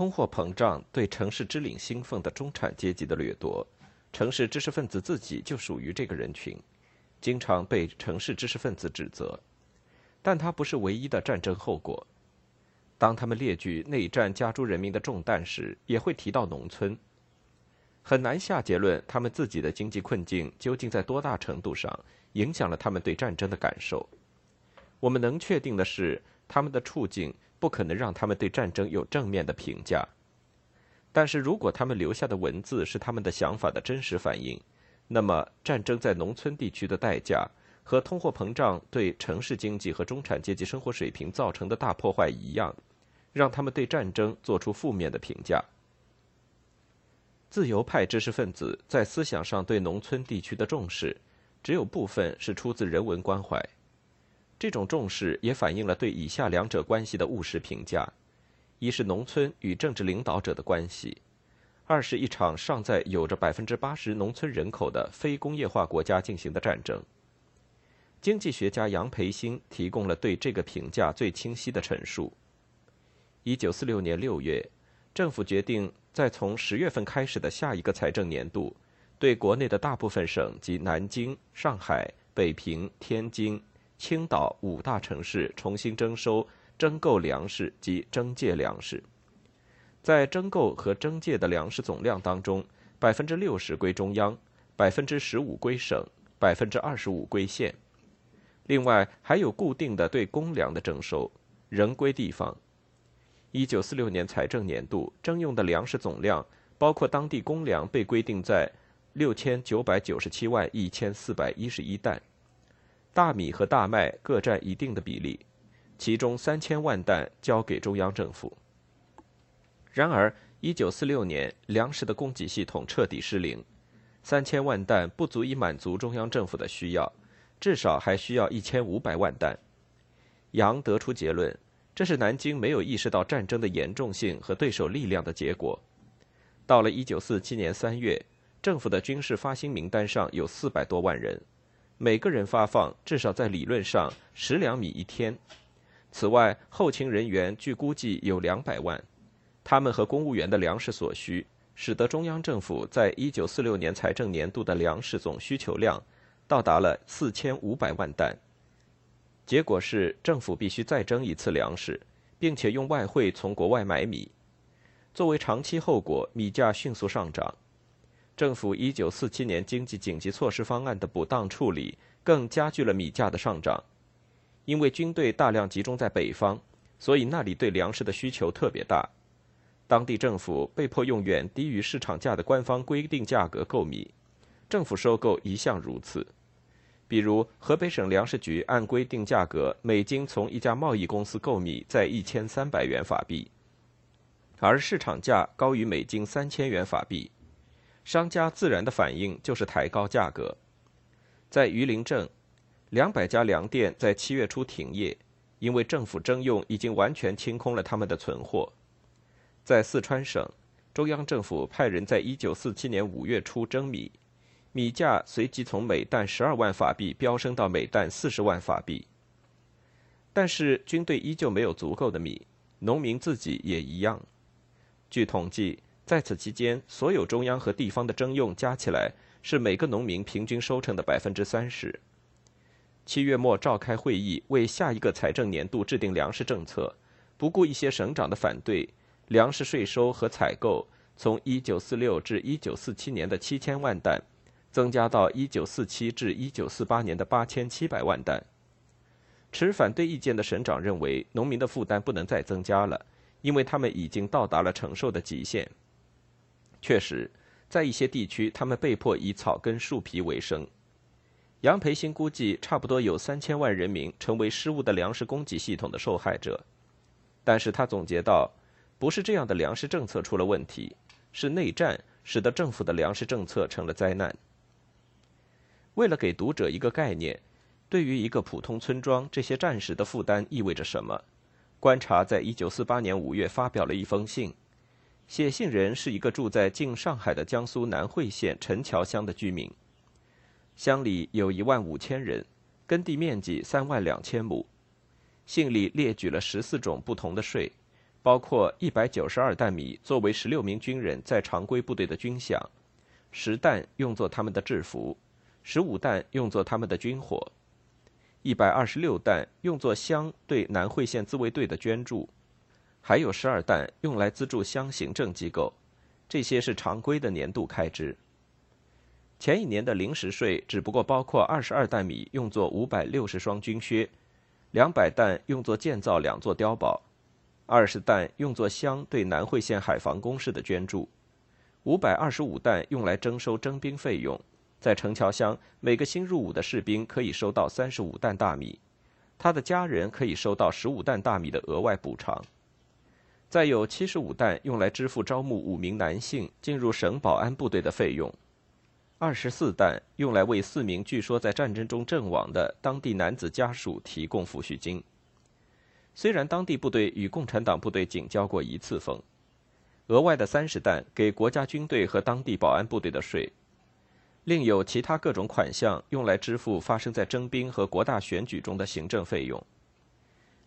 通货膨胀对城市支领兴奋的中产阶级的掠夺，城市知识分子自己就属于这个人群，经常被城市知识分子指责。但它不是唯一的战争后果。当他们列举内战加诸人民的重担时，也会提到农村。很难下结论，他们自己的经济困境究竟在多大程度上影响了他们对战争的感受。我们能确定的是，他们的处境。不可能让他们对战争有正面的评价，但是如果他们留下的文字是他们的想法的真实反映，那么战争在农村地区的代价和通货膨胀对城市经济和中产阶级生活水平造成的大破坏一样，让他们对战争做出负面的评价。自由派知识分子在思想上对农村地区的重视，只有部分是出自人文关怀。这种重视也反映了对以下两者关系的务实评价：一是农村与政治领导者的关系；二是一场尚在有着百分之八十农村人口的非工业化国家进行的战争。经济学家杨培新提供了对这个评价最清晰的陈述。一九四六年六月，政府决定在从十月份开始的下一个财政年度，对国内的大部分省及南京、上海、北平、天津。青岛五大城市重新征收、征购粮食及征借粮食，在征购和征借的粮食总量当中，百分之六十归中央，百分之十五归省，百分之二十五归县。另外还有固定的对公粮的征收，仍归地方。一九四六年财政年度征用的粮食总量，包括当地公粮，被规定在六千九百九十七万一千四百一十一担。大米和大麦各占一定的比例，其中三千万担交给中央政府。然而，一九四六年粮食的供给系统彻底失灵，三千万担不足以满足中央政府的需要，至少还需要一千五百万担。杨得出结论：这是南京没有意识到战争的严重性和对手力量的结果。到了一九四七年三月，政府的军事发薪名单上有四百多万人。每个人发放至少在理论上十两米一天。此外，后勤人员据估计有两百万，他们和公务员的粮食所需，使得中央政府在一九四六年财政年度的粮食总需求量到达了四千五百万担。结果是，政府必须再征一次粮食，并且用外汇从国外买米。作为长期后果，米价迅速上涨。政府一九四七年经济紧急措施方案的不当处理，更加剧了米价的上涨。因为军队大量集中在北方，所以那里对粮食的需求特别大。当地政府被迫用远低于市场价的官方规定价格购米。政府收购一向如此。比如，河北省粮食局按规定价格每斤从一家贸易公司购米在一千三百元法币，而市场价高于每斤三千元法币。商家自然的反应就是抬高价格。在榆林镇，两百家粮店在七月初停业，因为政府征用已经完全清空了他们的存货。在四川省，中央政府派人在一九四七年五月初征米，米价随即从每担十二万法币飙升到每担四十万法币。但是军队依旧没有足够的米，农民自己也一样。据统计。在此期间，所有中央和地方的征用加起来是每个农民平均收成的百分之三十。七月末召开会议，为下一个财政年度制定粮食政策，不顾一些省长的反对，粮食税收和采购从一九四六至一九四七年的七千万担，增加到一九四七至一九四八年的八千七百万担。持反对意见的省长认为，农民的负担不能再增加了，因为他们已经到达了承受的极限。确实，在一些地区，他们被迫以草根树皮为生。杨培新估计，差不多有三千万人民成为失误的粮食供给系统的受害者。但是他总结到，不是这样的粮食政策出了问题，是内战使得政府的粮食政策成了灾难。为了给读者一个概念，对于一个普通村庄，这些战时的负担意味着什么？观察在一九四八年五月发表了一封信。写信人是一个住在近上海的江苏南汇县陈桥乡的居民。乡里有一万五千人，耕地面积三万两千亩。信里列举了十四种不同的税，包括一百九十二担米作为十六名军人在常规部队的军饷，十担用作他们的制服，十五担用作他们的军火，一百二十六担用作乡对南汇县自卫队的捐助。还有十二担用来资助乡行政机构，这些是常规的年度开支。前一年的临时税只不过包括二十二担米用作五百六十双军靴，两百担用作建造两座碉堡，二十担用作乡对南汇县海防工事的捐助，五百二十五担用来征收征兵费用。在城桥乡，每个新入伍的士兵可以收到三十五担大米，他的家人可以收到十五担大米的额外补偿。再有七十五担用来支付招募五名男性进入省保安部队的费用，二十四担用来为四名据说在战争中阵亡的当地男子家属提供抚恤金。虽然当地部队与共产党部队仅交过一次锋，额外的三十担给国家军队和当地保安部队的税，另有其他各种款项用来支付发生在征兵和国大选举中的行政费用。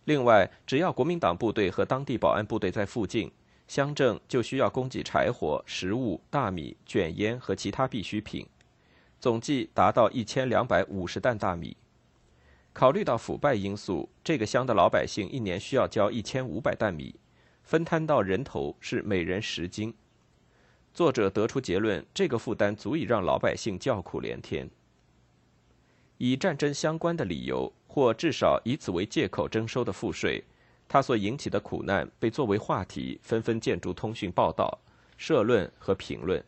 另外，只要国民党部队和当地保安部队在附近，乡镇就需要供给柴火、食物、大米、卷烟和其他必需品，总计达到一千两百五十担大米。考虑到腐败因素，这个乡的老百姓一年需要交一千五百担米，分摊到人头是每人十斤。作者得出结论：这个负担足以让老百姓叫苦连天。以战争相关的理由。或至少以此为借口征收的赋税，它所引起的苦难被作为话题，纷纷建筑通讯报道、社论和评论。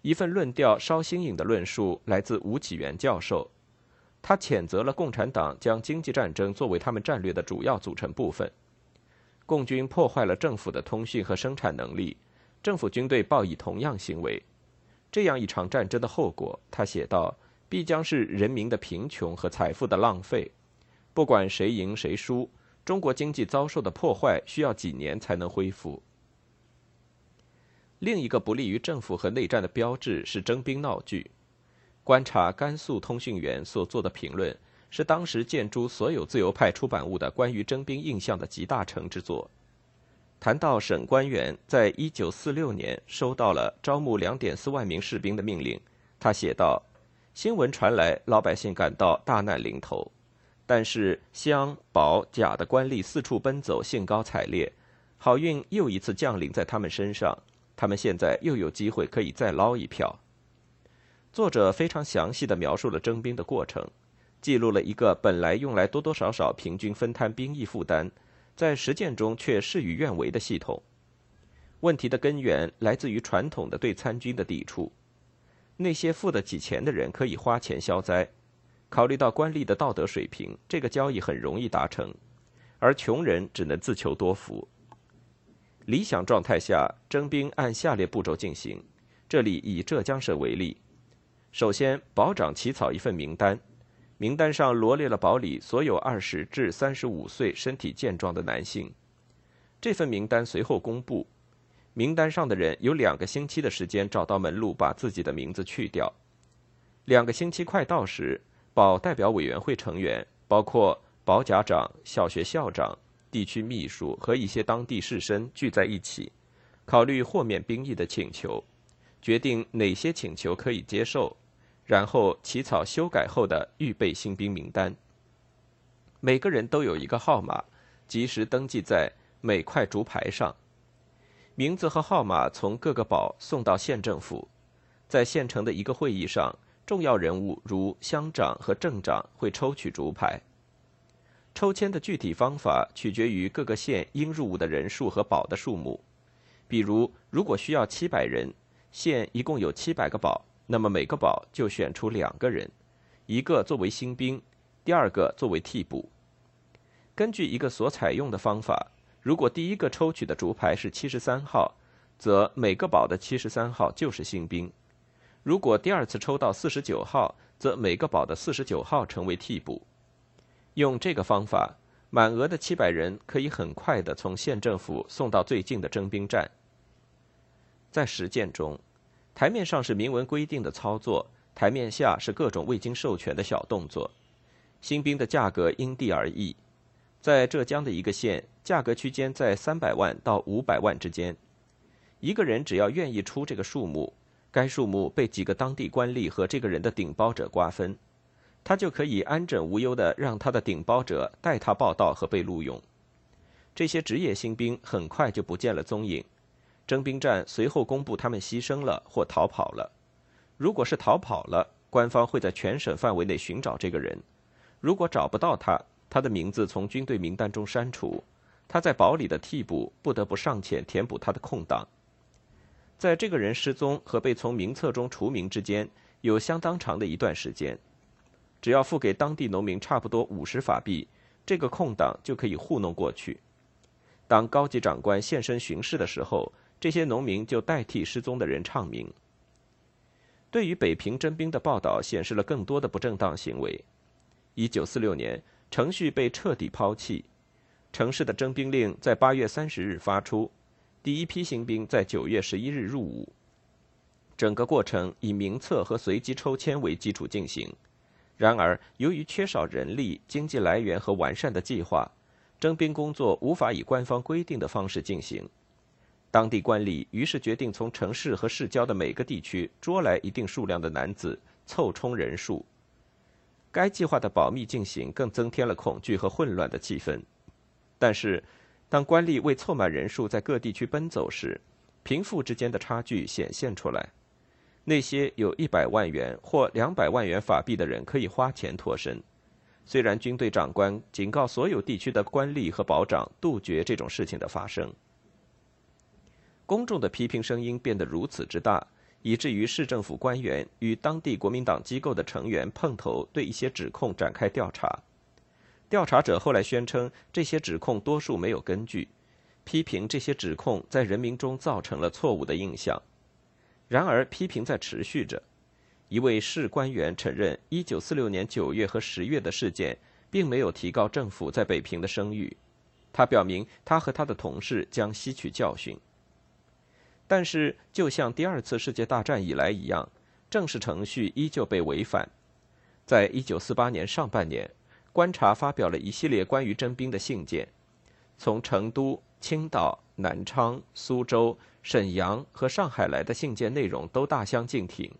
一份论调稍新颖的论述来自吴启元教授，他谴责了共产党将经济战争作为他们战略的主要组成部分。共军破坏了政府的通讯和生产能力，政府军队报以同样行为。这样一场战争的后果，他写道。必将是人民的贫穷和财富的浪费。不管谁赢谁输，中国经济遭受的破坏需要几年才能恢复。另一个不利于政府和内战的标志是征兵闹剧。观察甘肃通讯员所做的评论，是当时建诸所有自由派出版物的关于征兵印象的集大成之作。谈到省官员在一九四六年收到了招募两点四万名士兵的命令，他写道。新闻传来，老百姓感到大难临头，但是乡保甲的官吏四处奔走，兴高采烈，好运又一次降临在他们身上，他们现在又有机会可以再捞一票。作者非常详细的描述了征兵的过程，记录了一个本来用来多多少少平均分摊兵役负担，在实践中却事与愿违的系统。问题的根源来自于传统的对参军的抵触。那些付得起钱的人可以花钱消灾，考虑到官吏的道德水平，这个交易很容易达成，而穷人只能自求多福。理想状态下，征兵按下列步骤进行：这里以浙江省为例，首先保长起草一份名单，名单上罗列了保里所有二十至三十五岁身体健壮的男性。这份名单随后公布，名单上的人有两个星期的时间找到门路，把自己的名字去掉。两个星期快到时，保代表委员会成员，包括保甲长、小学校长、地区秘书和一些当地士绅聚在一起，考虑豁免兵役的请求。决定哪些请求可以接受，然后起草修改后的预备新兵名单。每个人都有一个号码，及时登记在每块竹牌上。名字和号码从各个堡送到县政府，在县城的一个会议上，重要人物如乡长和镇长会抽取竹牌。抽签的具体方法取决于各个县应入伍的人数和堡的数目。比如，如果需要七百人。县一共有七百个堡，那么每个堡就选出两个人，一个作为新兵，第二个作为替补。根据一个所采用的方法，如果第一个抽取的竹牌是七十三号，则每个保的七十三号就是新兵；如果第二次抽到四十九号，则每个保的四十九号成为替补。用这个方法，满额的七百人可以很快的从县政府送到最近的征兵站。在实践中，台面上是明文规定的操作，台面下是各种未经授权的小动作。新兵的价格因地而异，在浙江的一个县，价格区间在三百万到五百万之间。一个人只要愿意出这个数目，该数目被几个当地官吏和这个人的顶包者瓜分，他就可以安枕无忧的让他的顶包者代他报道和被录用。这些职业新兵很快就不见了踪影。征兵站随后公布他们牺牲了或逃跑了。如果是逃跑了，官方会在全省范围内寻找这个人；如果找不到他，他的名字从军队名单中删除，他在保里的替补不得不上前填补他的空档。在这个人失踪和被从名册中除名之间，有相当长的一段时间。只要付给当地农民差不多五十法币，这个空档就可以糊弄过去。当高级长官现身巡视的时候，这些农民就代替失踪的人唱名。对于北平征兵的报道显示了更多的不正当行为。一九四六年，程序被彻底抛弃，城市的征兵令在八月三十日发出，第一批新兵在九月十一日入伍。整个过程以名册和随机抽签为基础进行。然而，由于缺少人力、经济来源和完善的计划，征兵工作无法以官方规定的方式进行。当地官吏于是决定从城市和市郊的每个地区捉来一定数量的男子，凑充人数。该计划的保密进行更增添了恐惧和混乱的气氛。但是，当官吏为凑满人数在各地区奔走时，贫富之间的差距显现出来。那些有一百万元或两百万元法币的人可以花钱脱身，虽然军队长官警告所有地区的官吏和保长杜绝这种事情的发生。公众的批评声音变得如此之大，以至于市政府官员与当地国民党机构的成员碰头，对一些指控展开调查。调查者后来宣称，这些指控多数没有根据，批评这些指控在人民中造成了错误的印象。然而，批评在持续着。一位市官员承认，1946年9月和10月的事件并没有提高政府在北平的声誉。他表明，他和他的同事将吸取教训。但是，就像第二次世界大战以来一样，正式程序依旧被违反。在一九四八年上半年，观察发表了一系列关于征兵的信件，从成都、青岛、南昌、苏州、沈阳和上海来的信件内容都大相径庭。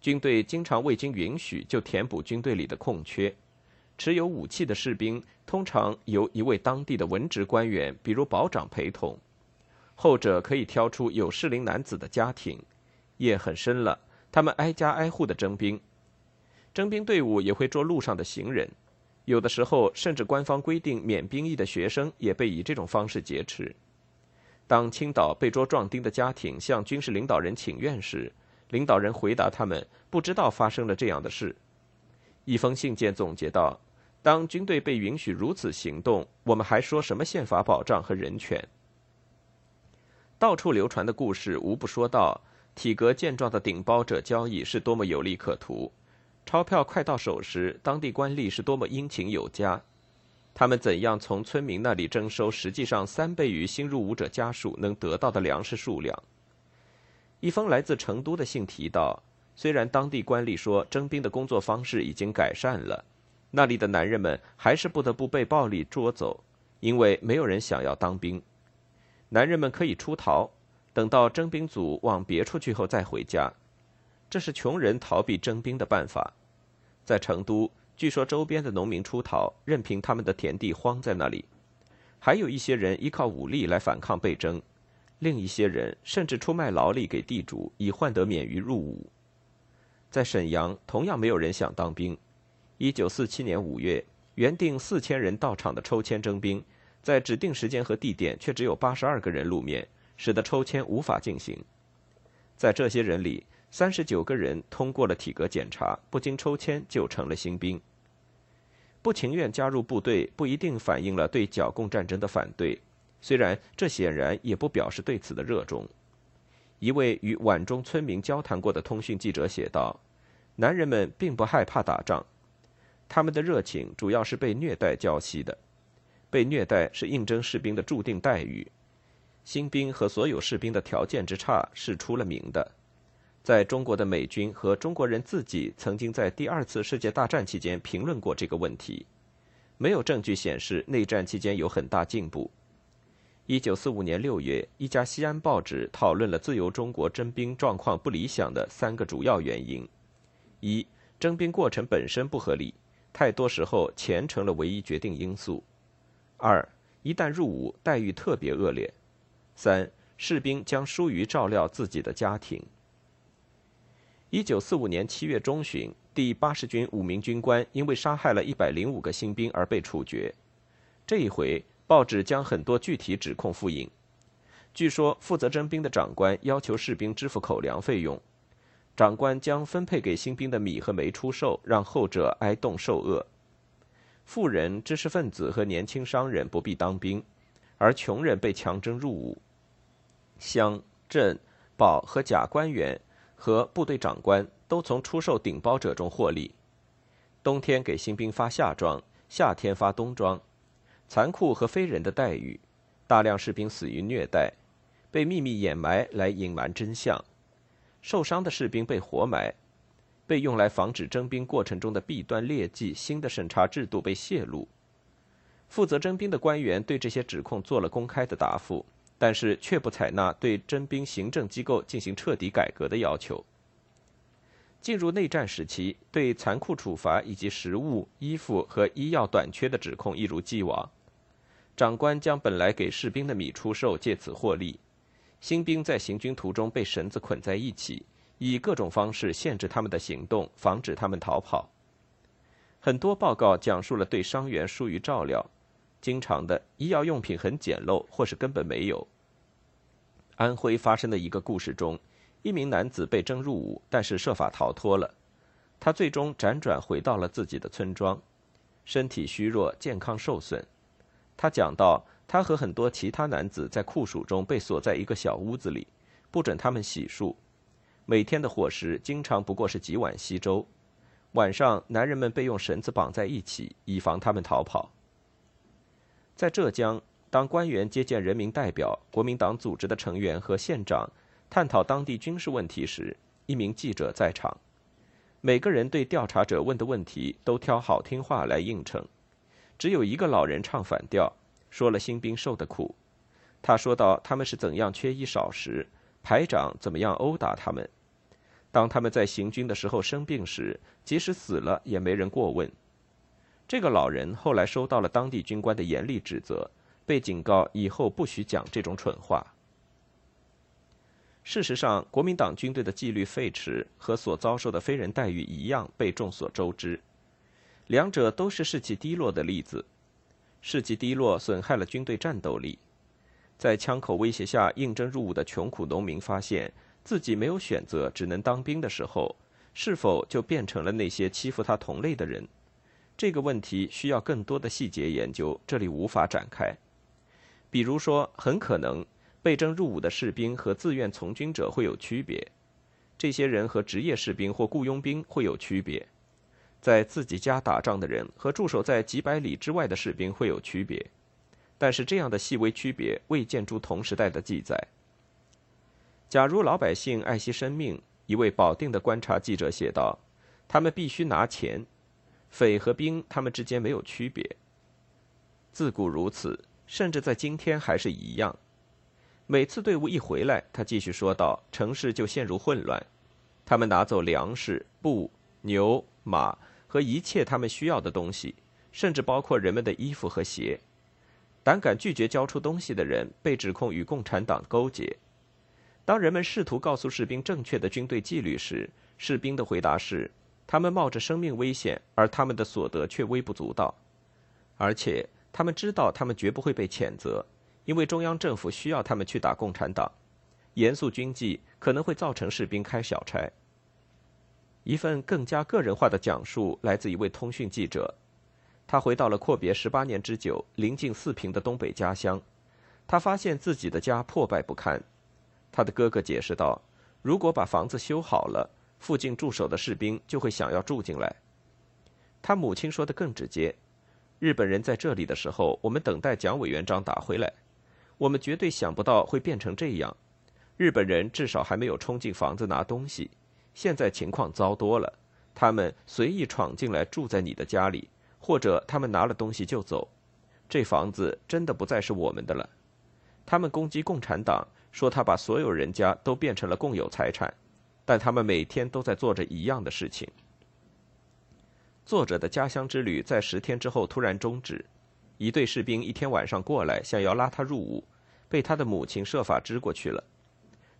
军队经常未经允许就填补军队里的空缺，持有武器的士兵通常由一位当地的文职官员，比如保长陪同。后者可以挑出有适龄男子的家庭，夜很深了，他们挨家挨户的征兵，征兵队伍也会捉路上的行人，有的时候甚至官方规定免兵役的学生也被以这种方式劫持。当青岛被捉壮丁的家庭向军事领导人请愿时，领导人回答他们不知道发生了这样的事。一封信件总结道：“当军队被允许如此行动，我们还说什么宪法保障和人权？”到处流传的故事无不说到，体格健壮的顶包者交易是多么有利可图，钞票快到手时，当地官吏是多么殷勤有加。他们怎样从村民那里征收实际上三倍于新入伍者家属能得到的粮食数量？一封来自成都的信提到，虽然当地官吏说征兵的工作方式已经改善了，那里的男人们还是不得不被暴力捉走，因为没有人想要当兵。男人们可以出逃，等到征兵组往别处去后再回家，这是穷人逃避征兵的办法。在成都。据说周边的农民出逃，任凭他们的田地荒在那里；还有一些人依靠武力来反抗被征，另一些人甚至出卖劳力给地主，以换得免于入伍。在沈阳，同样没有人想当兵。一九四七年五月，原定四千人到场的抽签征兵，在指定时间和地点却只有八十二个人露面，使得抽签无法进行。在这些人里，三十九个人通过了体格检查，不经抽签就成了新兵。不情愿加入部队不一定反映了对剿共战争的反对，虽然这显然也不表示对此的热衷。一位与皖中村民交谈过的通讯记者写道：“男人们并不害怕打仗，他们的热情主要是被虐待浇熄的。被虐待是应征士兵的注定待遇，新兵和所有士兵的条件之差是出了名的。”在中国的美军和中国人自己曾经在第二次世界大战期间评论过这个问题，没有证据显示内战期间有很大进步。一九四五年六月，一家西安报纸讨论了自由中国征兵状况不理想的三个主要原因：一、征兵过程本身不合理，太多时候钱成了唯一决定因素；二、一旦入伍，待遇特别恶劣；三、士兵将疏于照料自己的家庭。一九四五年七月中旬，第八十军五名军官因为杀害了一百零五个新兵而被处决。这一回，报纸将很多具体指控复印。据说，负责征兵的长官要求士兵支付口粮费用，长官将分配给新兵的米和煤出售，让后者挨冻受饿。富人、知识分子和年轻商人不必当兵，而穷人被强征入伍。乡镇保和甲官员。和部队长官都从出售顶包者中获利。冬天给新兵发夏装，夏天发冬装，残酷和非人的待遇，大量士兵死于虐待，被秘密掩埋来隐瞒真相，受伤的士兵被活埋，被用来防止征兵过程中的弊端劣迹，新的审查制度被泄露。负责征兵的官员对这些指控做了公开的答复。但是却不采纳对征兵行政机构进行彻底改革的要求。进入内战时期，对残酷处罚以及食物、衣服和医药短缺的指控一如既往。长官将本来给士兵的米出售，借此获利。新兵在行军途中被绳子捆在一起，以各种方式限制他们的行动，防止他们逃跑。很多报告讲述了对伤员疏于照料。经常的医药用品很简陋，或是根本没有。安徽发生的一个故事中，一名男子被征入伍，但是设法逃脱了。他最终辗转回到了自己的村庄，身体虚弱，健康受损。他讲到，他和很多其他男子在酷暑中被锁在一个小屋子里，不准他们洗漱。每天的伙食经常不过是几碗稀粥。晚上，男人们被用绳子绑在一起，以防他们逃跑。在浙江，当官员接见人民代表、国民党组织的成员和县长，探讨当地军事问题时，一名记者在场。每个人对调查者问的问题都挑好听话来应承，只有一个老人唱反调，说了新兵受的苦。他说道：“他们是怎样缺衣少食，排长怎么样殴打他们。当他们在行军的时候生病时，即使死了也没人过问。”这个老人后来收到了当地军官的严厉指责，被警告以后不许讲这种蠢话。事实上，国民党军队的纪律废弛和所遭受的非人待遇一样，被众所周知。两者都是士气低落的例子。士气低落损害了军队战斗力。在枪口威胁下应征入伍的穷苦农民发现自己没有选择，只能当兵的时候，是否就变成了那些欺负他同类的人？这个问题需要更多的细节研究，这里无法展开。比如说，很可能被征入伍的士兵和自愿从军者会有区别，这些人和职业士兵或雇佣兵会有区别，在自己家打仗的人和驻守在几百里之外的士兵会有区别，但是这样的细微区别未见诸同时代的记载。假如老百姓爱惜生命，一位保定的观察记者写道：“他们必须拿钱，匪和兵他们之间没有区别。自古如此，甚至在今天还是一样。每次队伍一回来，他继续说道，城市就陷入混乱。他们拿走粮食、布、牛、马和一切他们需要的东西，甚至包括人们的衣服和鞋。胆敢拒绝交出东西的人，被指控与共产党勾结。”当人们试图告诉士兵正确的军队纪律时，士兵的回答是：他们冒着生命危险，而他们的所得却微不足道。而且他们知道，他们绝不会被谴责，因为中央政府需要他们去打共产党。严肃军纪可能会造成士兵开小差。一份更加个人化的讲述来自一位通讯记者，他回到了阔别十八年之久、临近四平的东北家乡，他发现自己的家破败不堪。他的哥哥解释道：“如果把房子修好了，附近驻守的士兵就会想要住进来。”他母亲说的更直接：“日本人在这里的时候，我们等待蒋委员长打回来，我们绝对想不到会变成这样。日本人至少还没有冲进房子拿东西，现在情况糟多了。他们随意闯进来住在你的家里，或者他们拿了东西就走。这房子真的不再是我们的了。他们攻击共产党。”说他把所有人家都变成了共有财产，但他们每天都在做着一样的事情。作者的家乡之旅在十天之后突然终止，一队士兵一天晚上过来想要拉他入伍，被他的母亲设法支过去了。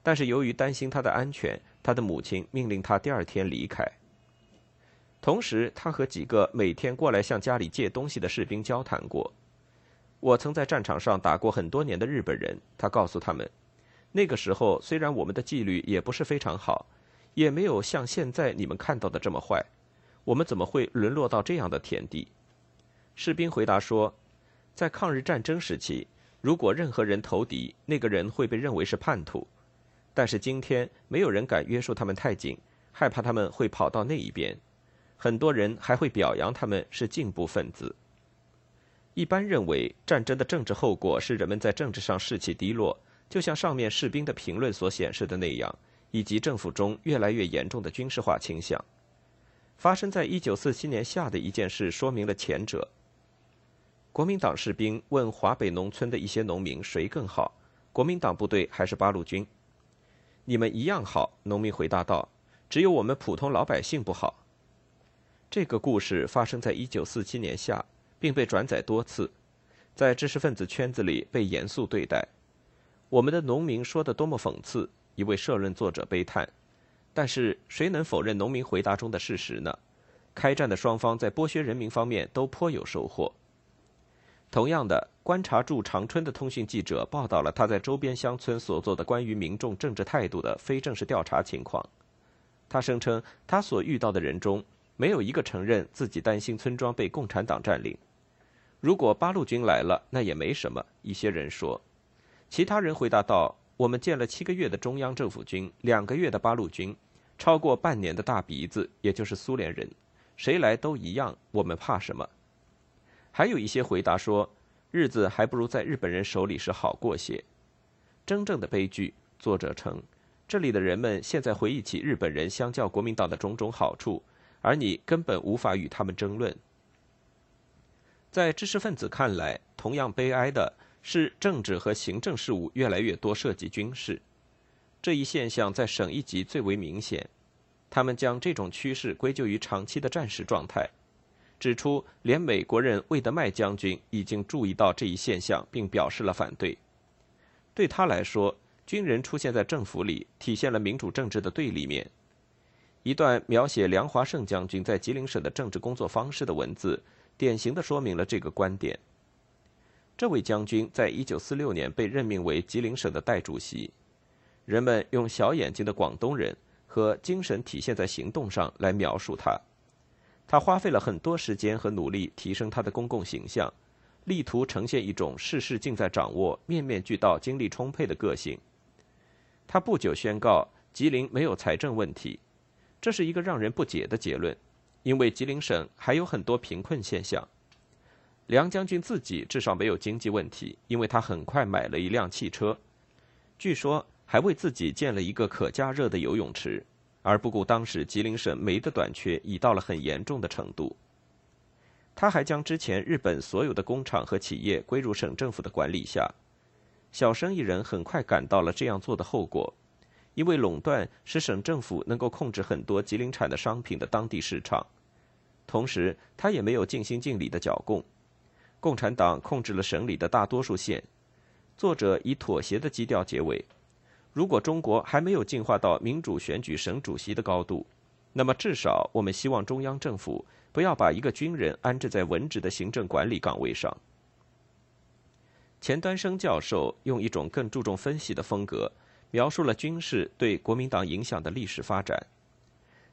但是由于担心他的安全，他的母亲命令他第二天离开。同时，他和几个每天过来向家里借东西的士兵交谈过。我曾在战场上打过很多年的日本人，他告诉他们。那个时候，虽然我们的纪律也不是非常好，也没有像现在你们看到的这么坏，我们怎么会沦落到这样的田地？士兵回答说，在抗日战争时期，如果任何人投敌，那个人会被认为是叛徒。但是今天，没有人敢约束他们太紧，害怕他们会跑到那一边。很多人还会表扬他们是进步分子。一般认为，战争的政治后果是人们在政治上士气低落。就像上面士兵的评论所显示的那样，以及政府中越来越严重的军事化倾向，发生在一九四七年夏的一件事说明了前者。国民党士兵问华北农村的一些农民谁更好，国民党部队还是八路军？你们一样好，农民回答道：“只有我们普通老百姓不好。”这个故事发生在一九四七年夏，并被转载多次，在知识分子圈子里被严肃对待。我们的农民说的多么讽刺！一位社论作者悲叹。但是谁能否认农民回答中的事实呢？开战的双方在剥削人民方面都颇有收获。同样的，观察驻长春的通讯记者报道了他在周边乡村所做的关于民众政治态度的非正式调查情况。他声称，他所遇到的人中没有一个承认自己担心村庄被共产党占领。如果八路军来了，那也没什么。一些人说。其他人回答道：“我们建了七个月的中央政府军，两个月的八路军，超过半年的大鼻子，也就是苏联人，谁来都一样，我们怕什么？”还有一些回答说：“日子还不如在日本人手里时好过些。”真正的悲剧，作者称，这里的人们现在回忆起日本人相较国民党的种种好处，而你根本无法与他们争论。在知识分子看来，同样悲哀的。是政治和行政事务越来越多涉及军事，这一现象在省一级最为明显。他们将这种趋势归咎于长期的战时状态，指出连美国人魏德迈将军已经注意到这一现象，并表示了反对。对他来说，军人出现在政府里，体现了民主政治的对立面。一段描写梁华胜将军在吉林省的政治工作方式的文字，典型的说明了这个观点。这位将军在一九四六年被任命为吉林省的代主席。人们用“小眼睛的广东人”和“精神体现在行动上”来描述他。他花费了很多时间和努力提升他的公共形象，力图呈现一种事事尽在掌握、面面俱到、精力充沛的个性。他不久宣告吉林没有财政问题，这是一个让人不解的结论，因为吉林省还有很多贫困现象。梁将军自己至少没有经济问题，因为他很快买了一辆汽车，据说还为自己建了一个可加热的游泳池，而不顾当时吉林省煤的短缺已到了很严重的程度。他还将之前日本所有的工厂和企业归入省政府的管理下，小生意人很快感到了这样做的后果，因为垄断使省政府能够控制很多吉林产的商品的当地市场，同时他也没有尽心尽力的剿共。共产党控制了省里的大多数县。作者以妥协的基调结尾：如果中国还没有进化到民主选举省主席的高度，那么至少我们希望中央政府不要把一个军人安置在文职的行政管理岗位上。钱端生教授用一种更注重分析的风格，描述了军事对国民党影响的历史发展。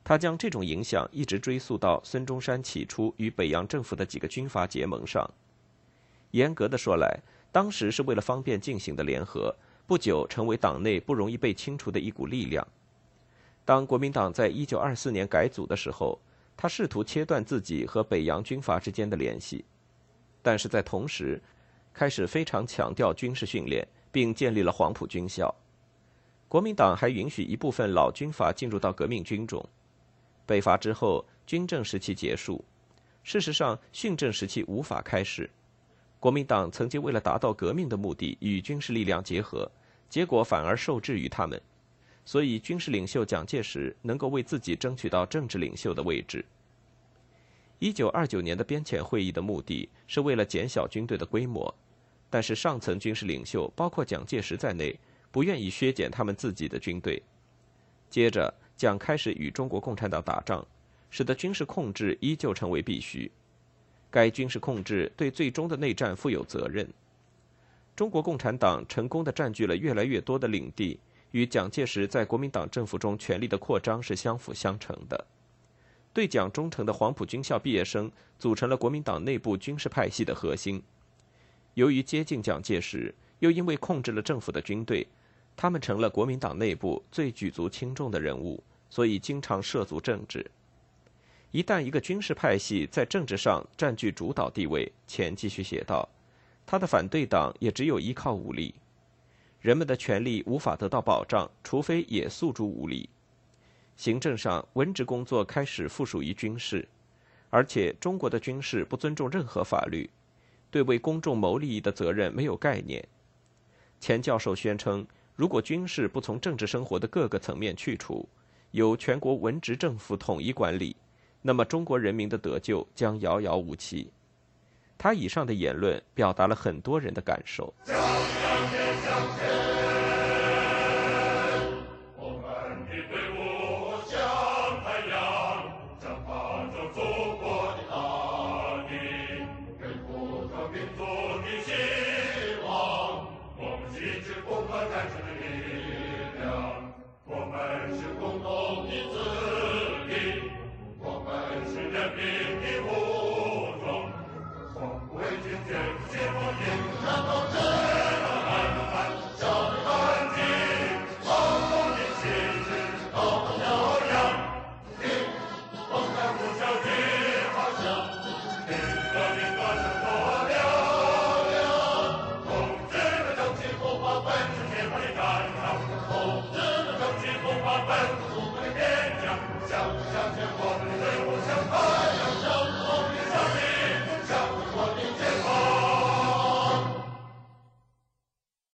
他将这种影响一直追溯到孙中山起初与北洋政府的几个军阀结盟上。严格的说来，当时是为了方便进行的联合，不久成为党内不容易被清除的一股力量。当国民党在一九二四年改组的时候，他试图切断自己和北洋军阀之间的联系，但是在同时，开始非常强调军事训练，并建立了黄埔军校。国民党还允许一部分老军阀进入到革命军中。北伐之后，军政时期结束，事实上，训政时期无法开始。国民党曾经为了达到革命的目的与军事力量结合，结果反而受制于他们，所以军事领袖蒋介石能够为自己争取到政治领袖的位置。一九二九年的边遣会议的目的是为了减小军队的规模，但是上层军事领袖包括蒋介石在内不愿意削减他们自己的军队。接着，蒋开始与中国共产党打仗，使得军事控制依旧成为必须。该军事控制对最终的内战负有责任。中国共产党成功的占据了越来越多的领地，与蒋介石在国民党政府中权力的扩张是相辅相成的。对蒋忠诚的黄埔军校毕业生组成了国民党内部军事派系的核心。由于接近蒋介石，又因为控制了政府的军队，他们成了国民党内部最举足轻重的人物，所以经常涉足政治。一旦一个军事派系在政治上占据主导地位，钱继续写道，他的反对党也只有依靠武力。人们的权利无法得到保障，除非也诉诸武力。行政上，文职工作开始附属于军事，而且中国的军事不尊重任何法律，对为公众谋利益的责任没有概念。钱教授宣称，如果军事不从政治生活的各个层面去除，由全国文职政府统一管理。那么，中国人民的得救将遥遥无期。他以上的言论表达了很多人的感受。